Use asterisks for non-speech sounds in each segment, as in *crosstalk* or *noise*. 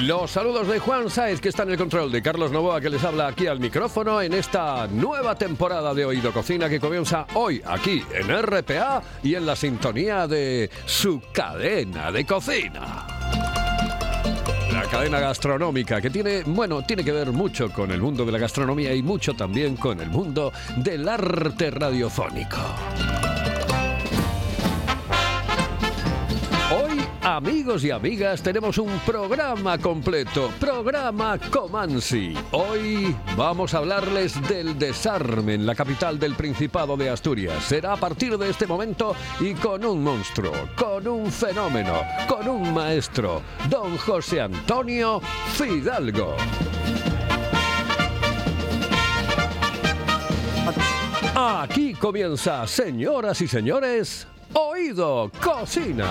Los saludos de Juan Sáez, que está en el control, de Carlos Novoa, que les habla aquí al micrófono en esta nueva temporada de Oído Cocina que comienza hoy aquí en RPA y en la sintonía de su cadena de cocina. La cadena gastronómica que tiene, bueno, tiene que ver mucho con el mundo de la gastronomía y mucho también con el mundo del arte radiofónico. Amigos y amigas, tenemos un programa completo, programa Comansi. Hoy vamos a hablarles del desarme en la capital del Principado de Asturias. Será a partir de este momento y con un monstruo, con un fenómeno, con un maestro, don José Antonio Fidalgo. Aquí comienza, señoras y señores, Oído Cocina.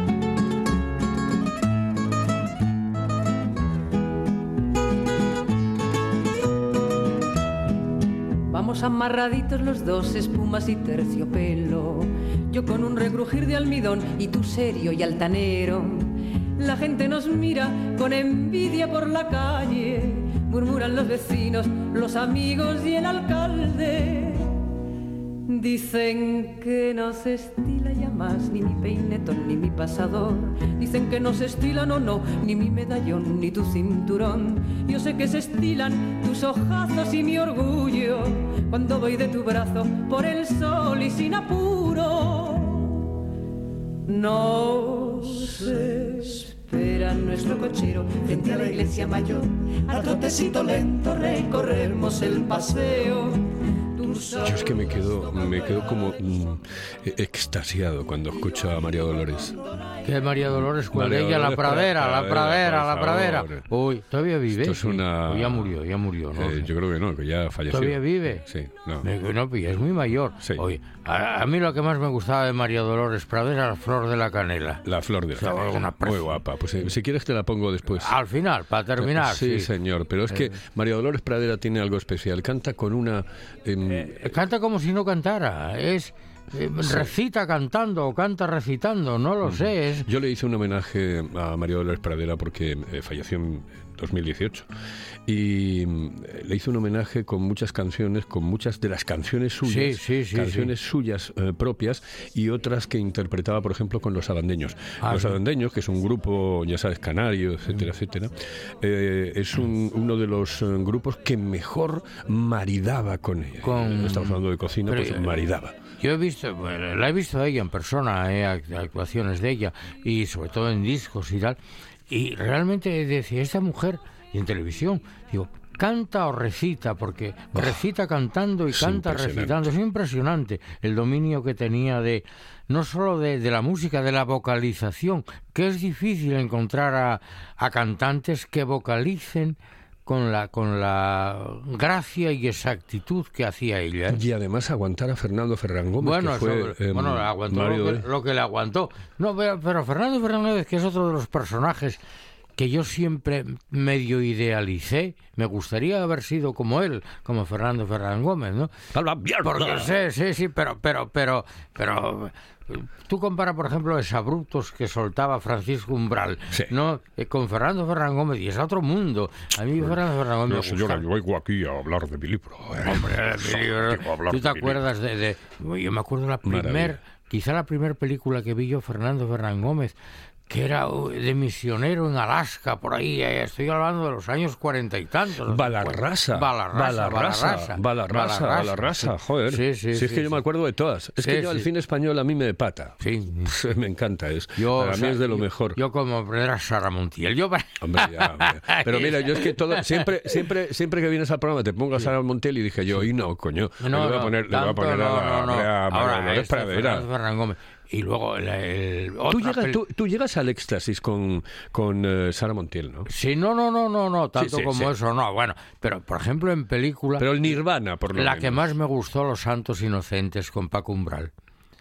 Amarraditos los dos, espumas y terciopelo. Yo con un regrujir de almidón y tú serio y altanero. La gente nos mira con envidia por la calle. Murmuran los vecinos, los amigos y el alcalde. Dicen que no se estila ya más ni mi peinetón ni mi pasador. Dicen que no se estila, no, no, ni mi medallón ni tu cinturón. Yo sé que se estilan tus ojazos y mi orgullo cuando voy de tu brazo por el sol y sin apuro. Nos espera nuestro cochero frente a la iglesia mayor. A trotecito lento recorremos el paseo. Yo es que me quedo, me quedo como mm, e- extasiado cuando escucho a María Dolores. Que María Dolores María Cuadrilla, la Dolores, pradera, la pradera, la pradera. Uy, ¿todavía vive? Esto es una- O ya murió, ya murió, ¿no? Eh, yo creo que no, que ya falleció. ¿Todavía vive? Sí, no. Me- No, ya es muy mayor. Sí. Oye, a, a mí lo que más me gustaba de María Dolores Pradera era la flor de la canela. La flor de la O sea, canela. una Muy guapa. Pues eh, si quieres te la pongo después. Al final, para terminar, sí, sí. señor. Pero es que Eh. María Dolores Pradera tiene algo especial. Canta con una... em, Eh, Canta como si no cantara. Es eh, recita cantando o canta recitando, no lo sé. Es, Yo le hice un homenaje a María Dolores Pradera porque eh, falleció en 2018 y mm, le hice un homenaje con muchas canciones, con muchas de las canciones suyas, Sí, sí, sí, canciones suyas eh, propias y otras que interpretaba, por ejemplo, con los alandeños. Ah, los sí. Alandeños, que es un grupo, ya sabes, canario, etcétera, etcétera, eh, es un- uno de los eh, grupos que mejor maridaba con ella. Con- Estamos hablando de cocina, Pero, pues eh, maridaba. Yo he visto, bueno, la he visto a ella en persona, eh, act- actuaciones de ella, y sobre todo en discos y tal. Y realmente decía, esta mujer, y en televisión, digo, canta o recita, porque recita cantando y es canta recitando. Es impresionante el dominio que tenía de, no solo de, de la música, de la vocalización, que es difícil encontrar a, a cantantes que vocalicen con la, con la gracia y exactitud que hacía ella. ¿eh? Y además aguantar a Fernando Ferran Gómez, Bueno, que fue eso- em, bueno, aguantó que, lo que le aguantó. No, pero, pero Fernando Fernández, que es otro de los personajes que yo siempre medio idealicé, me gustaría haber sido como él, como Fernando Fernández Gómez, ¿no? Porque sí, sí, sí, pero, pero, pero, pero tú compara, por ejemplo, abruptos que soltaba Francisco Umbral, Sí. ¿no? Eh, con Fernando Ferran Gómez, y es otro mundo. A mí Fernando Ferran Gómez No, señora, yo vengo aquí a hablar de mi libro. eh. Hombre, *laughs* mi libro. ¿Tú te de acuerdas de, de- Yo me acuerdo la primer, Maravilla. quizá la primera película que vi yo, Fernando Ferran Gómez, que era uh, de misionero en Alaska, por ahí, eh, estoy hablando de los años cuarenta y tantos. Balarrasa. Balarrasa, Balarrasa. Balarrasa. Balarrasa. Joder. Sí, sí, Si es que yo me acuerdo de todas. Es que yo, sí. cine español a mí me pata. Sí. *laughs* Me encanta. Es, Yo, para mí es de lo mejor. Yo como aprender a Sara Montiel. Yo Hombre, ya. *laughs* Pero mira, yo es que todo, siempre, *laughs* siempre, siempre que vienes al programa te pongo a Sara Montiel y dije yo, y no, coño, le voy a poner, le voy a la Ahora, Y luego el, el- Tú otra llegas, peli- tú, tú llegas al éxtasis con, con eh, Sara Montiel, ¿no? Sí, no, no, no, no, no, tanto sí, como sí. eso, no. Bueno, pero por ejemplo en película, Pero el Nirvana, por lo la menos. que más me gustó, Los Santos Inocentes, con Paco Umbral.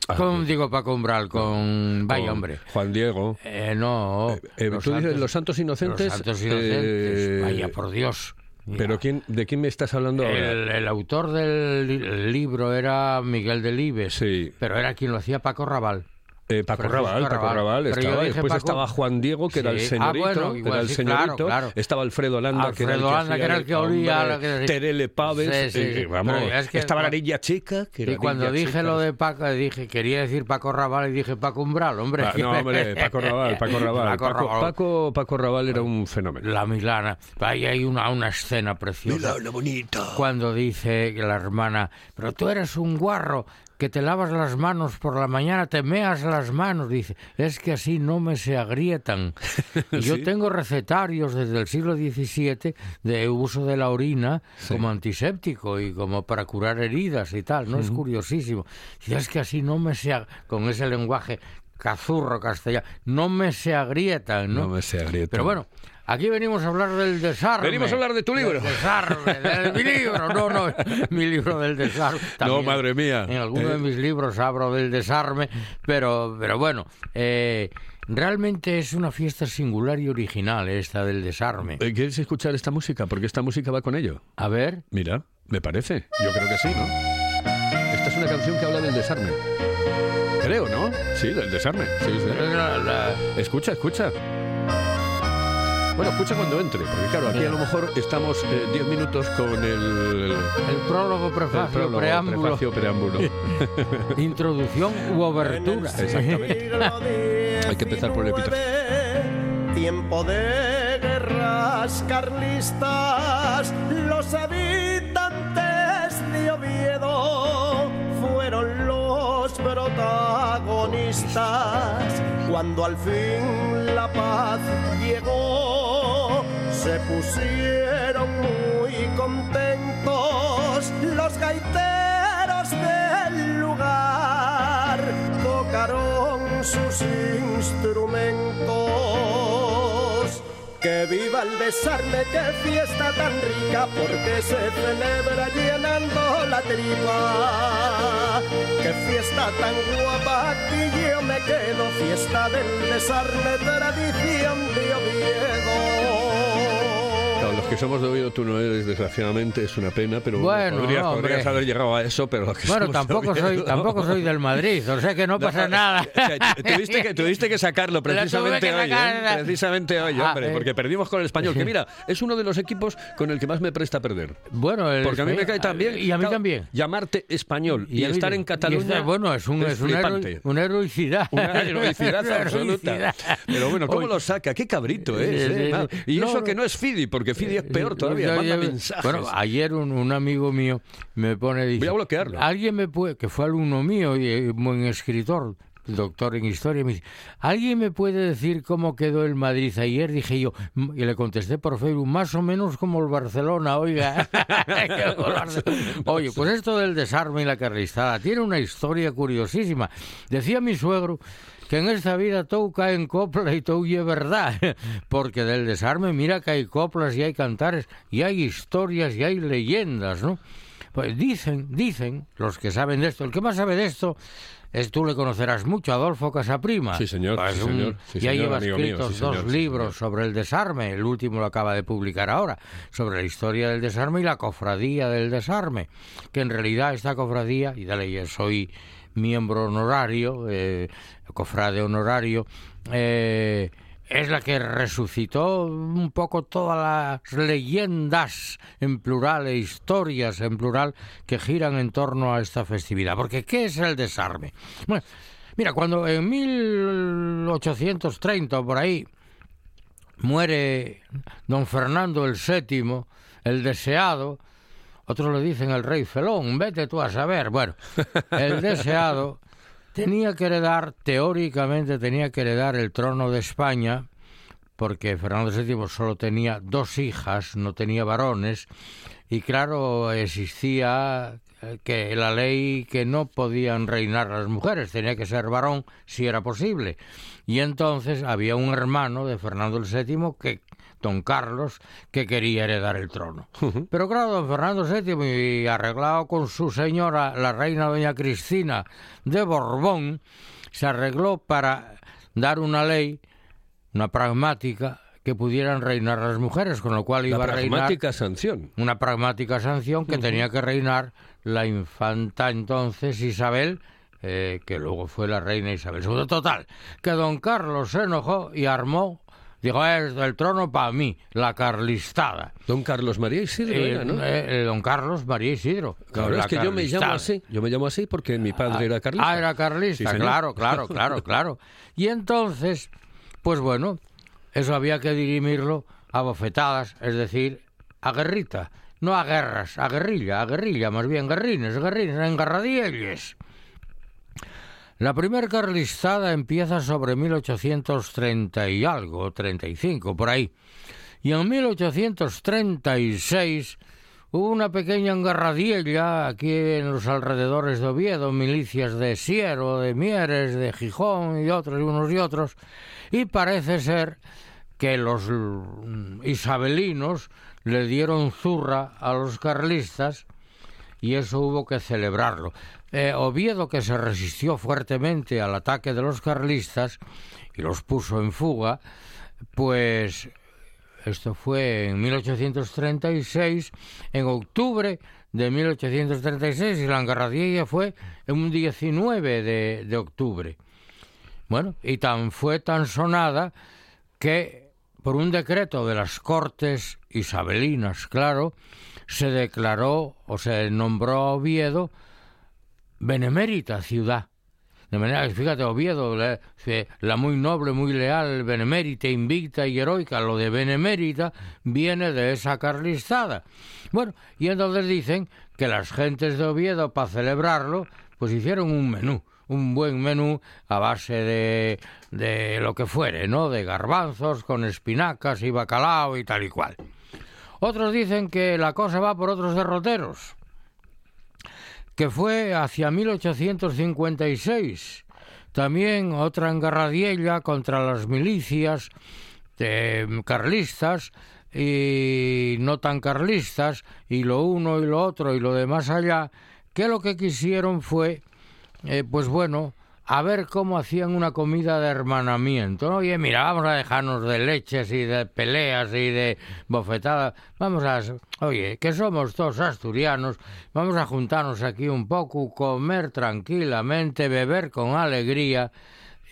Ah, con, digo Paco Umbral, con... Vaya, Con hombre. Juan Diego. Eh, no. Eh, tú dices Los Santos Inocentes. Los Santos Inocentes. eh, Vaya, por Dios. Pero quién, ¿de quién me estás hablando ahora? El, el autor del li- libro era Miguel Delibes, Sí. pero era quien lo hacía Paco Raval. Eh, Paco Raval, Paco Raval. Estaba. Después Paco- estaba Juan Diego, que era el. Ah, señorito. bueno, igual era el sí, señorito. claro, claro. Estaba Alfredo Landa, que era el Alfredo que, Landa, que era el que olía Terele Paves. Sí, eh, vamos, Pero es que estaba la niña chica. Que era Y cuando dije chica. lo de Paco, dije, quería decir Paco Raval y dije Paco Umbral, hombre. Ah, no, hombre, Paco Raval, Paco *laughs* Raval. Paco Paco, Raval. Paco, Paco Raval era un fenómeno. La Milana. Ahí hay una, una escena preciosa. bonita. Cuando dice que la hermana, pero tú eres un guarro que te lavas las manos por la mañana, te meas las manos. Dice, es que así no me se agrietan. *laughs* Y yo Sí. tengo recetarios desde el siglo XVII de uso de la orina como antiséptico y como para curar heridas y tal. ¿No es curiosísimo? Y es que así no me se... Con ese lenguaje cazurro castellano, no me se agrietan, ¿no? No me se agrietan. Pero bueno, aquí venimos a hablar del desarme. Venimos a hablar de tu libro. Del desarme, de *laughs* mi libro. No, no, mi libro del desarme. También madre mía. En alguno Eh. de mis libros hablo del desarme, pero, pero bueno, eh, realmente es una fiesta singular y original esta del desarme. Eh, ¿Quieres escuchar esta música? Porque esta música va con ello. A ver, Mira, me parece. Yo creo que sí, ¿no? Esta es una canción que habla del desarme. Creo, ¿no? Sí, del desarme. Sí, sí. la- la- Escucha, escucha. Bueno, escucha cuando entre, porque claro, aquí a lo mejor estamos 10 minutos con el, el prólogo, el prefacio, prólogo, preámbulo, prefacio, preámbulo. *laughs* introducción u obertura. *laughs* Exactamente. Hay que empezar por el epíteto. Tiempo de guerras carlistas, los habitantes de Oviedo fueron los protagonistas. Cuando al fin la paz llegó, se pusieron muy contentos los gaiteros del lugar, tocaron sus instrumentos. Que viva el desarme, qué fiesta tan rica, porque se celebra llenando la tripa. Qué fiesta tan guapa, aquí yo me quedo, fiesta del desarme, tradición de Oviedo. Que somos de Oviedo, tú no eres, desgraciadamente, es una pena, pero Bueno, podrías, hombre. podrías haber llegado a eso, pero que Bueno, tampoco soy, Oviedo- tampoco soy del Madrid, o sea que no pasa nada. O sea, tuviste, que, tuviste que sacarlo precisamente que hoy, sacar, ¿eh? Precisamente hoy, Ah, hombre, eh. porque perdimos con el español, que *laughs* mira, es uno de los equipos con el que más me presta a perder. Bueno, el Porque a mí me cae tan bien. Y a mí también. Llamarte español y, mí estar también. en Y Cataluña. estar- bueno, es, un, es, una, flipante. hero- una heroicidad. *laughs* Una heroicidad *laughs* Una absoluta. Pero bueno, ¿cómo Oye, lo saca? Qué cabrito es. ¿eh? sí. Y No, eso no. que no es Fidi, porque Fidi es peor todavía. Manda mensajes. Bueno, ayer un, un amigo mío me pone... Dice, Voy a bloquearlo. Alguien me puede... Que fue alumno mío y eh, buen escritor, doctor en historia, me dice, ¿alguien me puede decir cómo quedó el Madrid ayer? Dije yo, y le contesté por Facebook, más o menos como el Barcelona, oiga. *laughs* Oye, pues esto del desarme y la carlistada tiene una historia curiosísima. Decía mi suegro que en esta vida todo cae en copla y todo es verdad, *laughs* porque del desarme mira que hay coplas y hay cantares y hay historias y hay leyendas, ¿no? Pues dicen, dicen los que saben de esto, el que más sabe de esto es tú le conocerás mucho, Adolfo Casaprima. Sí, señor, Pues sí, un- señor, sí, ya señor, lleva mío, escritos sí, dos señor, libros sobre el desarme, el último lo acaba de publicar ahora, sobre la historia del desarme y la cofradía del desarme, que en realidad esta cofradía, y dale, yo soy miembro honorario, eh, cofrade honorario, eh, es la que resucitó un poco todas las leyendas en plural e historias en plural que giran en torno a esta festividad. Porque ¿qué es el desarme? Bueno, mira, cuando en 1830 o por ahí muere don Fernando el VII, el deseado, otros le dicen el rey Felón, vete tú a saber. Bueno, el *laughs* deseado tenía que heredar, teóricamente tenía que heredar el trono de España, porque Fernando VII solo tenía dos hijas, no tenía varones, y claro, existía eh, que la ley que no podían reinar las mujeres, tenía que ser varón si era posible. Y entonces había un hermano de Fernando VII que don Carlos, que quería heredar el trono. Pero claro, don Fernando VII, y arreglado con su señora, la reina doña Cristina de Borbón, se arregló para dar una ley, una pragmática, que pudieran reinar las mujeres, con lo cual iba La a reinar pragmática sanción. una pragmática sanción que tenía que reinar la infanta entonces Isabel, eh, que luego fue la reina Isabel II. Total, que don Carlos se enojó y armó, dijo, es del trono para mí, la carlistada. Don Carlos María Isidro Eh, era, ¿no? eh, eh, don Carlos María Isidro. Claro, la es que yo me llamo así. Yo me llamo así porque mi padre era carlista. Ah, era carlista, Sí, claro, claro, *laughs* claro, claro. Y entonces, pues bueno, eso había que dirimirlo a bofetadas, es decir, a guerrita, no a guerras, a guerrilla, a guerrilla, más bien guerrines, guerrines, engarradielles. La primer carlistada empieza sobre 1830 y algo, 35, por ahí. Y en 1836 hubo una pequeña engarradiella aquí en los alrededores de Oviedo, milicias de Siero, de Mieres, de Gijón y otros unos y otros. Y parece ser que los isabelinos le dieron zurra a los carlistas y eso hubo que celebrarlo. Eh, Oviedo, que se resistió fuertemente al ataque de los carlistas y los puso en fuga, pues esto fue en 1836, en octubre de 1836, y la engarradilla fue en un 19 de, de octubre. Bueno, y tan fue tan sonada que por un decreto de las Cortes isabelinas, claro, se declaró o se nombró a Oviedo benemérita ciudad. De manera que, fíjate, Oviedo, la, muy noble, muy leal, benemérita, invicta y heroica, lo de benemérita viene de esa carlistada. Bueno, y entonces dicen que las gentes de Oviedo, para celebrarlo, pues hicieron un menú, un buen menú a base de, de lo que fuere, ¿no? De garbanzos con espinacas y bacalao y tal y cual. Otros dicen que la cosa va por otros derroteros, que fue hacia 1856. También otra engarradiella contra las milicias eh, carlistas y no tan carlistas, y lo uno y lo otro y lo de más allá, que lo que quisieron fue, eh, pues bueno, a ver cómo hacían una comida de hermanamiento. ¿no? Oye, mira, vamos a dejarnos de leches y de peleas y de bofetadas. Vamos a, oye, que somos todos asturianos, vamos a juntarnos aquí un poco, comer tranquilamente, beber con alegría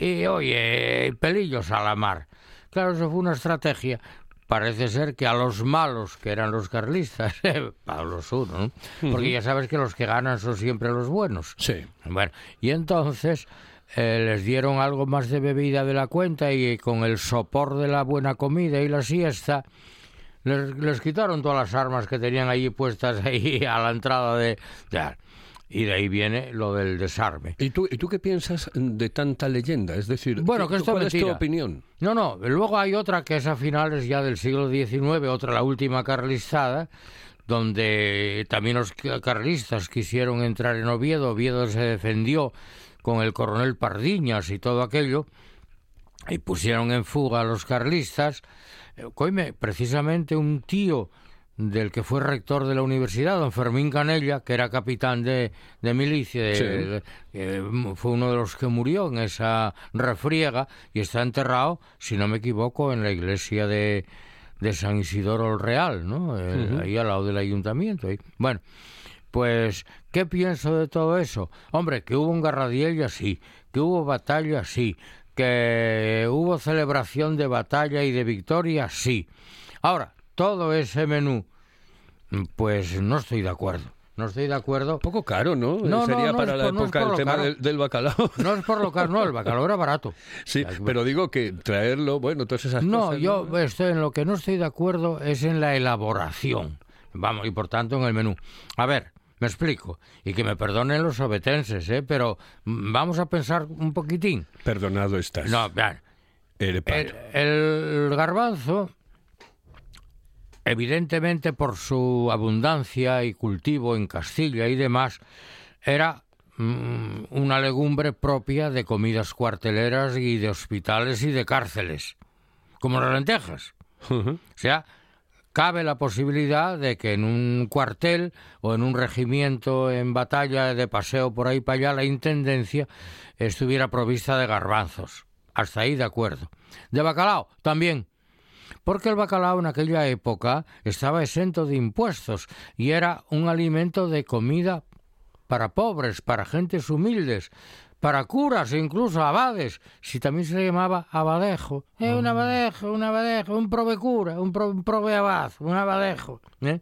y, oye, pelillos a la mar. Claro, eso fue una estrategia. Parece ser que a los malos, que eran los carlistas, a los uno, ¿no? Porque ya sabes que los que ganan son siempre los buenos. Sí. Bueno, y entonces eh, les dieron algo más de bebida de la cuenta y con el sopor de la buena comida y la siesta les, les quitaron todas las armas que tenían allí puestas *laughs* ahí a la entrada de... de- y de ahí viene lo del desarme. ¿Y tú, ¿Y tú qué piensas de tanta leyenda? Es decir, Bueno, que ¿qué- esto ¿cuál es tu opinión? No, no, luego hay otra que es a finales ya del siglo XIX, otra, la última carlistada, donde también los ca- carlistas quisieron entrar en Oviedo, Oviedo se defendió con el coronel Pardiñas y todo aquello, y pusieron en fuga a los carlistas. Eh, coime, precisamente un tío del que fue rector de la universidad, don Fermín Canella, que era capitán de, de milicia, de- Sí. de- fue uno de los que murió en esa refriega y está enterrado, si no me equivoco, en la iglesia de, de San Isidoro el Real, ¿no? Eh, Ahí al lado del ayuntamiento. ahí. Bueno, Pues, ¿qué pienso de todo eso? Hombre, que hubo un garradiella, sí, que hubo batalla, sí, que hubo celebración de batalla y de victoria, sí. Ahora, todo ese menú, pues no estoy de acuerdo. No estoy de acuerdo. Poco caro, ¿no? No, Sería no, no para es la no época el tema del, del bacalao. *laughs* No es por lo caro, no, el bacalao era barato. Sí, pero digo que traerlo, bueno, todas esas No, cosas. yo estoy en lo que no estoy de acuerdo es en la elaboración. Vamos, y por tanto en el menú. A ver, me explico. Y que me perdonen los obetenses, ¿eh? Pero mm, vamos a pensar un poquitín. Perdonado estás. No, vean, el, el garbanzo, evidentemente por su abundancia y cultivo en Castilla y demás, era mm, una legumbre propia de comidas cuarteleras y de hospitales y de cárceles, como las lentejas. O sea, cabe la posibilidad de que en un cuartel o en un regimiento en batalla de paseo por ahí para allá la intendencia estuviera provista de garbanzos. Hasta ahí de acuerdo. De bacalao también. Porque el bacalao en aquella época estaba exento de impuestos y era un alimento de comida para pobres, para gentes humildes, para curas e incluso abades, si también se le llamaba abadejo. Eh, un abadejo, un abadejo, un provecura, un, pro, un proveabad, un abadejo. ¿eh?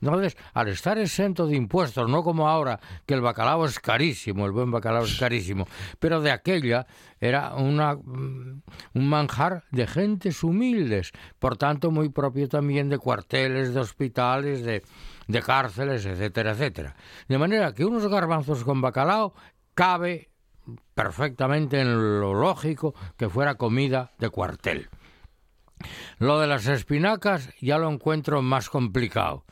Entonces, al estar exento de impuestos, no como ahora, que el bacalao es carísimo, el buen bacalao es carísimo, pero de aquella era una, mm, un manjar de gentes humildes, por tanto muy propio también de cuarteles, de hospitales, de, de cárceles, etcétera, etcétera. De manera que unos garbanzos con bacalao cabe perfectamente en lo lógico que fuera comida de cuartel. Lo de las espinacas ya lo encuentro más complicado,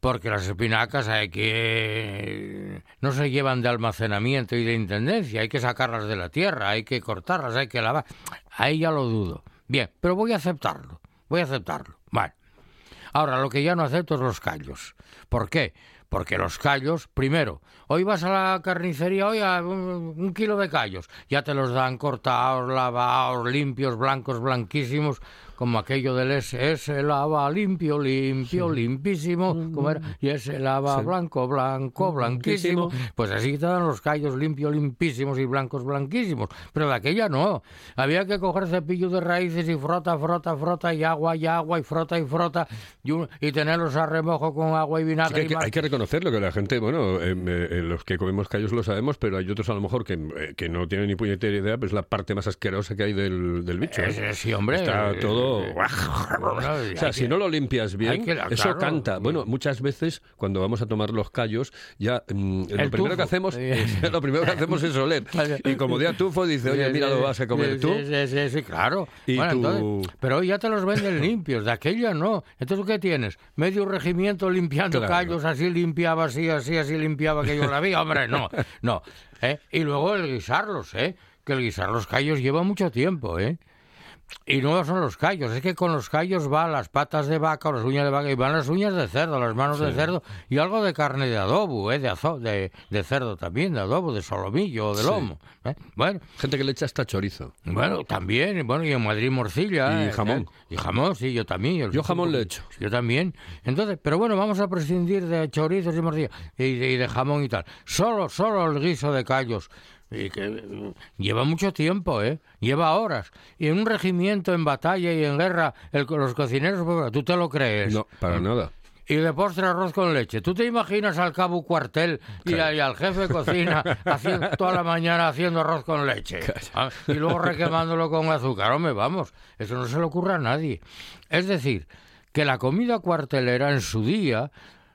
porque las espinacas hay que no se llevan de almacenamiento y de intendencia, hay que sacarlas de la tierra, hay que cortarlas, hay que lavar. Ahí ya lo dudo. Bien, pero voy a aceptarlo, voy a aceptarlo. Vale. Ahora, lo que ya no acepto es los callos. ¿Por qué? Porque los callos, primero, hoy vas a la carnicería, hoy a un, un kilo de callos, ya te los dan cortados, lavados, limpios, blancos, blanquísimos, como aquello del ese, ese lava limpio, limpio, limpísimo, como era, y ese lava blanco, blanco, blanquísimo. Pues así dan los callos limpios, limpísimos y blancos, blanquísimos. Pero de aquella no. Había que coger cepillo de raíces y frota, frota, frota, y agua, y agua, y frota, y frota, y, un- y tenerlos a remojo con agua y Sí vinagre. hay, y que, más. hay que reconocerlo, que la gente, bueno, eh, eh, los que comemos callos lo sabemos, pero hay otros a lo mejor que, eh, que no tienen ni puñetera idea, pues es la parte más asquerosa que hay del, del bicho. ¿eh? Eh, sí, hombre. Está todo... o sea, si no lo limpias bien, eso canta. Bueno, muchas veces cuando vamos a tomar los callos, ya mm, lo primero que hacemos, Sí. *laughs* lo primero que hacemos es oler. Y como día tufo dice, oye, mira, lo vas a comer tú. Sí, sí, sí, claro. Y Bueno, tú- entonces- pero hoy ya te los venden *laughs* limpios, de aquella no. Entonces, ¿qué tienes? Medio regimiento limpiando Claro. callos, así limpiaba, así, así, así limpiaba que yo la vi. Hombre, no, no. ¿eh? Y luego el guisarlos, ¿eh? Que el guisar los callos lleva mucho tiempo, ¿eh? Y no son los callos, es que con los callos van las patas de vaca o las uñas de vaca y van las uñas de cerdo, las manos de cerdo y algo de carne de adobo, ¿eh? de, azo- de, de cerdo también, de adobo, de solomillo o de Sí. lomo. ¿eh? Bueno, Gente que le echa hasta chorizo. bueno, también, bueno, y en Madrid morcilla. Y eh, jamón. eh, Y jamón, sí, yo también. Yo jamón le le echo. Yo también. Entonces, pero bueno, vamos a prescindir de chorizos y morcilla y de, y de jamón y tal. Solo, solo el guiso de callos. Y que lleva mucho tiempo, ¿eh? Lleva horas. Y en un regimiento, en batalla y en guerra, el, los cocineros, ¿tú te lo crees? No, para nada. Y de postre arroz con leche. ¿Tú te imaginas al cabo cuartel y, Claro. a- y al jefe de cocina *laughs* haciendo, toda la mañana haciendo arroz con leche? Ah, Y luego requemándolo con azúcar. Hombre, vamos, eso no se le ocurre a nadie. Es decir, que la comida cuartelera en su día,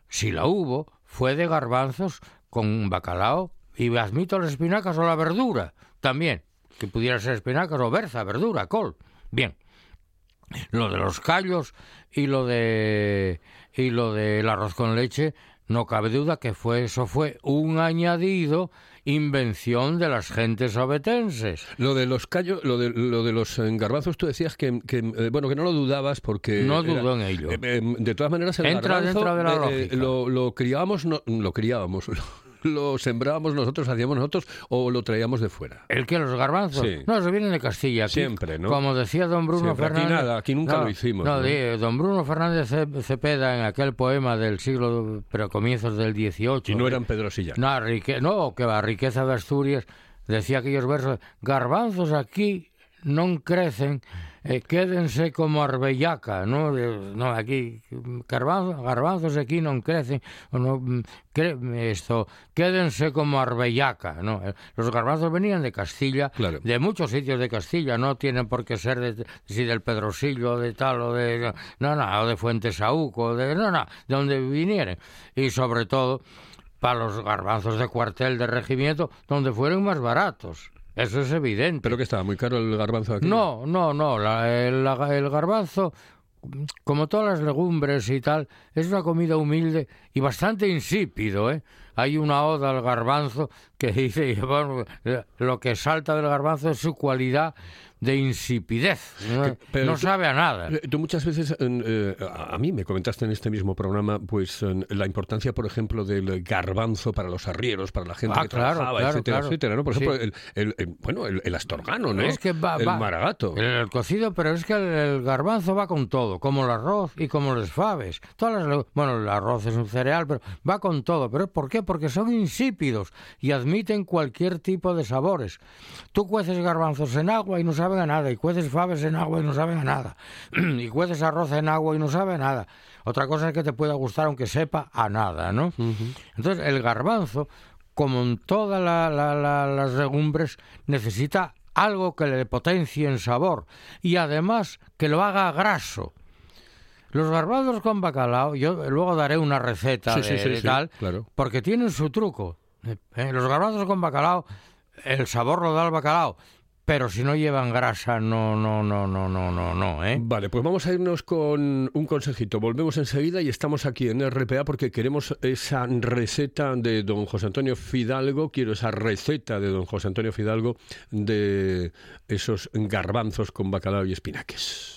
si la hubo, fue de garbanzos con bacalao y admito las espinacas o la verdura también, que pudiera ser espinacas o berza, verdura, col. Bien lo de los callos y lo de y lo del arroz con leche no cabe duda que fue eso fue un añadido invención de las gentes obetenses Lo de los callos, lo de, lo de los garbanzos, tú decías que, que, eh, bueno, que no lo dudabas porque... No era- dudo en ello. eh, eh, de todas maneras, el Entra garbanzo, dentro de la eh, lógica. lo, lo criábamos, no, lo criábamos, *laughs* lo sembrábamos nosotros, hacíamos nosotros o lo traíamos de fuera? ¿El que ¿Los garbanzos? Sí. No, se vienen de Castilla. Aquí, Siempre, ¿no? Como decía don Bruno Siempre. Aquí Fernández. nada, aquí nunca No, lo hicimos, No, ¿no? don Bruno Fernández Ce- Cepeda en aquel poema del siglo, pero comienzos del XVIII. Y no eran Pedro Silla. No, rique- no, que va, riqueza de Asturias, decía aquellos versos, garbanzos aquí non crecen, eh, quédense como arbellaca, ¿no? De- no, aquí, garbanzos, garbanzos aquí non crecen, o no, mm, cre- esto, quédense como arbellaca, ¿no? Eh, Los garbanzos venían de Castilla, Claro. de muchos sitios de Castilla, no tienen por qué ser de, si del Pedrosillo, de tal, o de, no, no, o de Fuentesauco, de, no, no, de donde vinieren. Y sobre todo, para los garbanzos de cuartel de regimiento, donde fueron más baratos. Eso es evidente. ¿Pero que estaba muy caro el garbanzo aquí? No, no, no. la- el, la- el garbanzo, como todas las legumbres y tal, es una comida humilde y bastante insípido, ¿eh? Hay una oda al garbanzo que *laughs* dice, bueno, eh, lo que salta del garbanzo es su cualidad de insipidez. No, pero no tú- sabe a nada. Eh, Tú muchas veces, en, eh, a mí me comentaste en este mismo programa, pues en la importancia, por ejemplo, del garbanzo para los arrieros, para la gente Ah, que claro, trabajaba, claro, etcétera, claro. etcétera, ¿no? Por Sí. ejemplo, el, el- el- bueno, el, el astorgano, ¿no? Es que va, el va- maragato. El, cocido, pero es que el, garbanzo va con todo, como el arroz y como los faves. Todas las, bueno, el arroz es un cereal, pero va con todo. ¿Pero por qué? Porque son insípidos y admiten cualquier tipo de sabores. Tú cueces garbanzos en agua y no saben a nada, y cueces faves en agua y no saben a nada, *clears throat* y cueces arroz en agua y no sabe a nada. Otra cosa es que te pueda gustar aunque sepa a nada, ¿no? Entonces, el garbanzo, como en todas la- la- la- las legumbres, necesita algo que le potencie en sabor y además que lo haga graso. Los garbanzos con bacalao, yo luego daré una receta Sí, de, sí, de sí, tal, claro. porque tienen su truco. Eh, Los garbanzos con bacalao, el sabor lo da el bacalao, pero si no llevan grasa, no, no, no, no, no, no, no, ¿eh? Vale, pues vamos a irnos con un consejito. Volvemos enseguida y estamos aquí en RPA porque queremos esa receta de don José Antonio Fidalgo. Quiero esa receta de don José Antonio Fidalgo de esos garbanzos con bacalao y espinaques.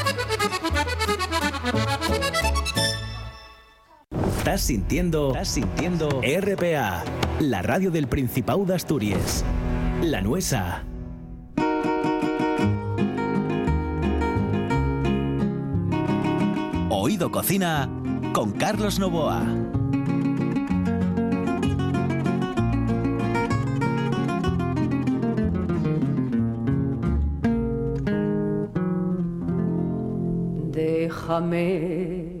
Estás sintiendo, estás sintiendo RPA, la radio del Principado de Asturias. La Nuesa. Oído Cocina con Carlos Novoa. Déjame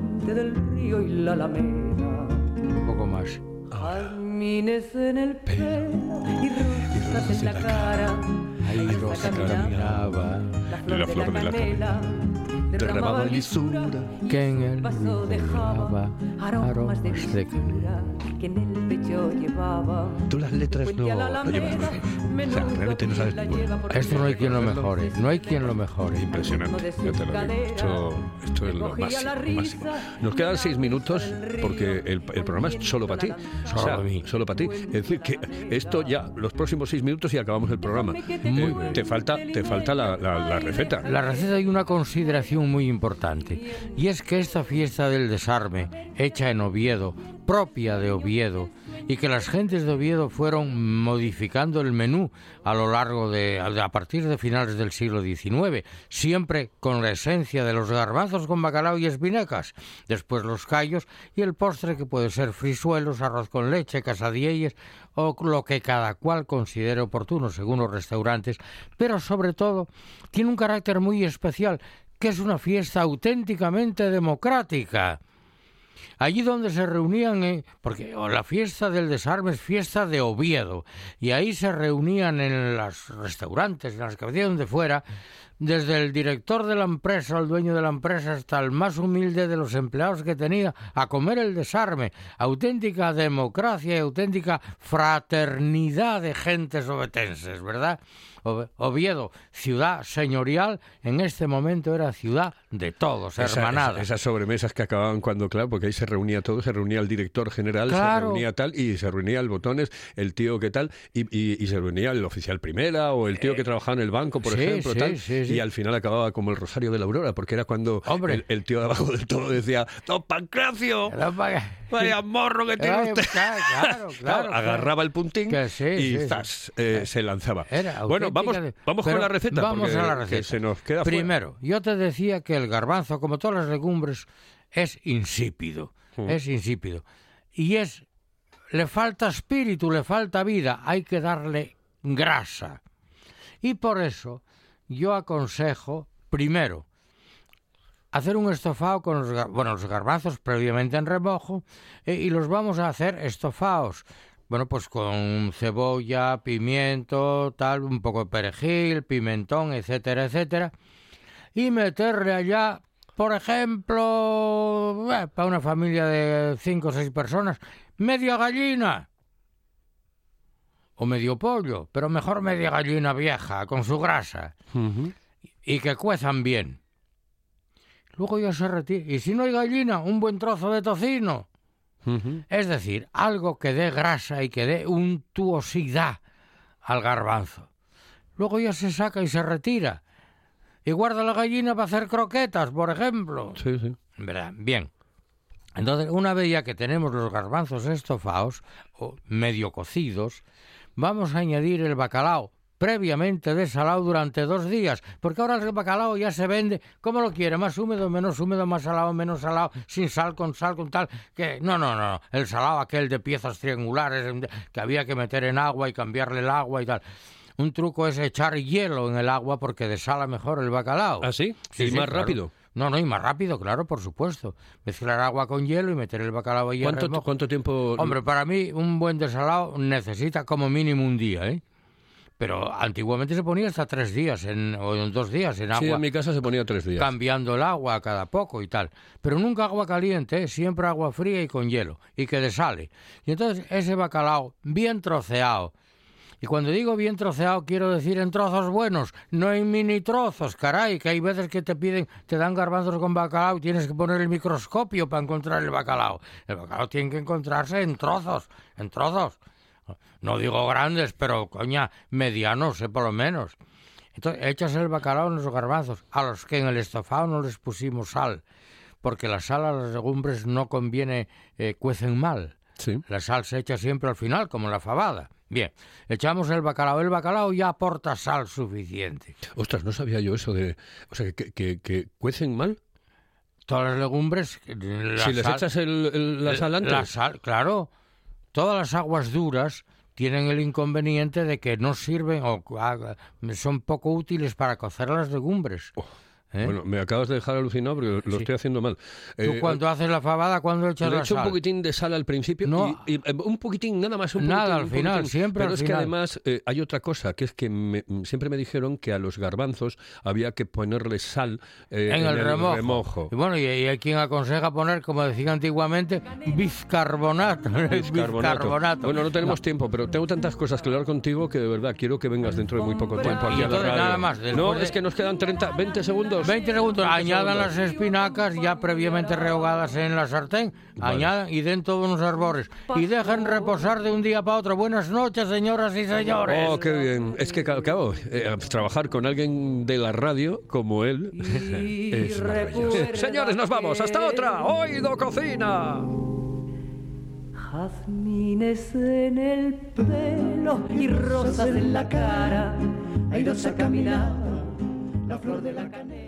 del río y la alameda. Un poco más. Jazmines en el pelo y rosas en la cara. Ahí Ella Rosa caminaba. La flor, de la canela, derramaba lisura. que en el vaso dejaba aromas de dulzura que en el pecho llevaba. Tú las letras no, no llevas muy bien. O sea, realmente no sabes ninguna. Esto no hay quien lo mejore, no hay quien lo mejore. Impresionante, yo te lo digo. Esto, esto es lo máximo, lo máximo. Nos quedan seis minutos porque el, el programa es solo para ti. Solo para mí. Solo para ti. Es decir, que esto ya, los próximos seis minutos y acabamos el programa. Eh, Te falta, te falta la, la- la receta. La receta hay una consideración muy importante, y es que esta fiesta del desarme, hecha en Oviedo, propia de Oviedo, y que las gentes de Oviedo fueron modificando el menú a lo largo de, a partir de finales del siglo XIX, siempre con la esencia de los garbanzos con bacalao y espinacas, después los callos y el postre que puede ser frisuelos, arroz con leche, casadielles o lo que cada cual considere oportuno según los restaurantes, pero sobre todo tiene un carácter muy especial, que es una fiesta auténticamente democrática. Allí donde se reunían, eh, porque oh, la fiesta del desarme es fiesta de Oviedo, y ahí se reunían en los restaurantes, en las cabeceras donde fuera, desde el director de la empresa, el dueño de la empresa, hasta el más humilde de los empleados que tenía, a comer el desarme. Auténtica democracia y auténtica fraternidad de gentes obetenses, ¿verdad? Oviedo, ciudad señorial, en este momento era ciudad de todos, Esa- hermanada. esa- esas sobremesas que acababan cuando, claro, porque ahí se reunía todo, se reunía el director general, Claro. se reunía tal, y se reunía el botones, el tío que tal, y, y- y se reunía el oficial primera o el tío que trabajaba en el banco, por Eh, sí, ejemplo, sí, tal, sí, y al final acababa como el Rosario de la Aurora, porque era cuando Hombre. el, el tío de abajo del todo decía, ¡Don Pancracio! ¡Vaya morro que tiene usted! *laughs* claro, claro, claro, agarraba el puntín y zas, eh, se lanzaba. Era bueno, vamos, vamos con la receta. Vamos porque- a la receta. se nos queda fuera. Primero, yo te decía que el garbanzo, como todas las legumbres, es insípido. Mm. Es insípido. Y es. Le falta espíritu, le falta vida. Hay que darle grasa. Y por eso yo aconsejo, primero, hacer un estofado con los, bueno, los garbanzos previamente en remojo eh, y los vamos a hacer estofados. Bueno, pues con cebolla, pimiento, tal, un poco de perejil, pimentón, etcétera, etcétera. Y meterle allá, por ejemplo, eh, para una familia de cinco o seis personas, media gallina. O medio pollo, pero mejor media gallina vieja, con su grasa. Y que cuezan bien. Luego ya se retira. Y si no hay gallina, un buen trozo de tocino. Es decir, algo que dé grasa y que dé untuosidad al garbanzo. Luego ya se saca y se retira. Y guarda la gallina para hacer croquetas, por ejemplo. Sí, sí. ¿Verdad? Bien. Entonces, una vez ya que tenemos los garbanzos estofados, o medio cocidos, vamos a añadir el bacalao previamente desalado durante dos días, porque ahora el bacalao ya se vende como lo quiere, más húmedo, menos húmedo, más salado, menos salado, sin sal, con sal, con tal, que no, no, no, no. el salado aquel de piezas triangulares que había que meter en agua y cambiarle el agua y tal. Un truco es echar hielo en el agua porque desala mejor el bacalao. ¿Ah, sí? ¿Y más rápido? No, no, y más rápido, claro, por supuesto. Mezclar agua con hielo y meter el bacalao ahí en ¿Cuánto, remojo. ¿Cuánto tiempo? Hombre, para mí un buen desalado necesita como mínimo un día, ¿eh? Pero antiguamente se ponía hasta tres días en, o en dos días en Sí, agua, en mi casa se ponía tres días. cambiando el agua cada poco y tal. Pero nunca agua caliente, ¿eh? siempre agua fría y con hielo, y que desale. Y entonces ese bacalao bien troceado. Y cuando digo bien troceado, quiero decir en trozos buenos, no en mini trozos, caray, que hay veces que te piden, te dan garbanzos con bacalao y tienes que poner el microscopio para encontrar el bacalao. El bacalao tiene que encontrarse en trozos, en trozos. No digo grandes, pero coña, medianos, eh, por lo menos. Entonces, echas el bacalao en los garbanzos, a los que en el estofado no les pusimos sal, porque la sal a las legumbres no conviene, eh, cuecen mal. Sí. La sal se echa siempre al final, como la fabada. Bien, echamos el bacalao. El bacalao ya aporta sal suficiente. Ostras, no sabía yo eso de... O sea, que, que, que cuecen mal. Todas las legumbres... la si les sal- echas el, el- la sal antes. La sal, claro. Todas las aguas duras tienen el inconveniente de que no sirven o ah, son poco útiles para cocer las legumbres. Oh. ¿Eh? Bueno, me acabas de dejar alucinado porque lo Sí. estoy haciendo mal. Tú Eh, cuando haces la fabada, cuando echas Le la echo un sal? poquitín de sal al principio No. y, y, eh, un poquitín, nada más un Nada, poquitín, al un final, poquitín. siempre Pero al es que final. además eh, hay otra cosa, que es que me- siempre me dijeron que a los garbanzos había que ponerle sal eh, en, el, remojo. remojo. Y bueno, y, y hay quien aconseja poner, como decía antiguamente, bizcarbonato. *laughs* Bizcarbonato. Bueno, no tenemos tiempo, pero tengo tantas cosas que hablar contigo que de verdad quiero que vengas dentro de muy poco tiempo aquí a la radio. nada más, no, de- es que nos quedan 30, 20 segundos. 20 segundos, 20 añadan segundos. las espinacas ya previamente rehogadas en la sartén, Vale. añadan y den todos unos arbores y dejen reposar de un día para otro. Buenas noches, señoras y señores. Oh, qué bien. Es que, claro, eh, trabajar con alguien de la radio como él *laughs* es maravilloso. Señores, nos vamos. Hasta otra. Oído Cocina. Jazmines en el pelo y rosas en la cara, airosa caminaba la flor de la canela.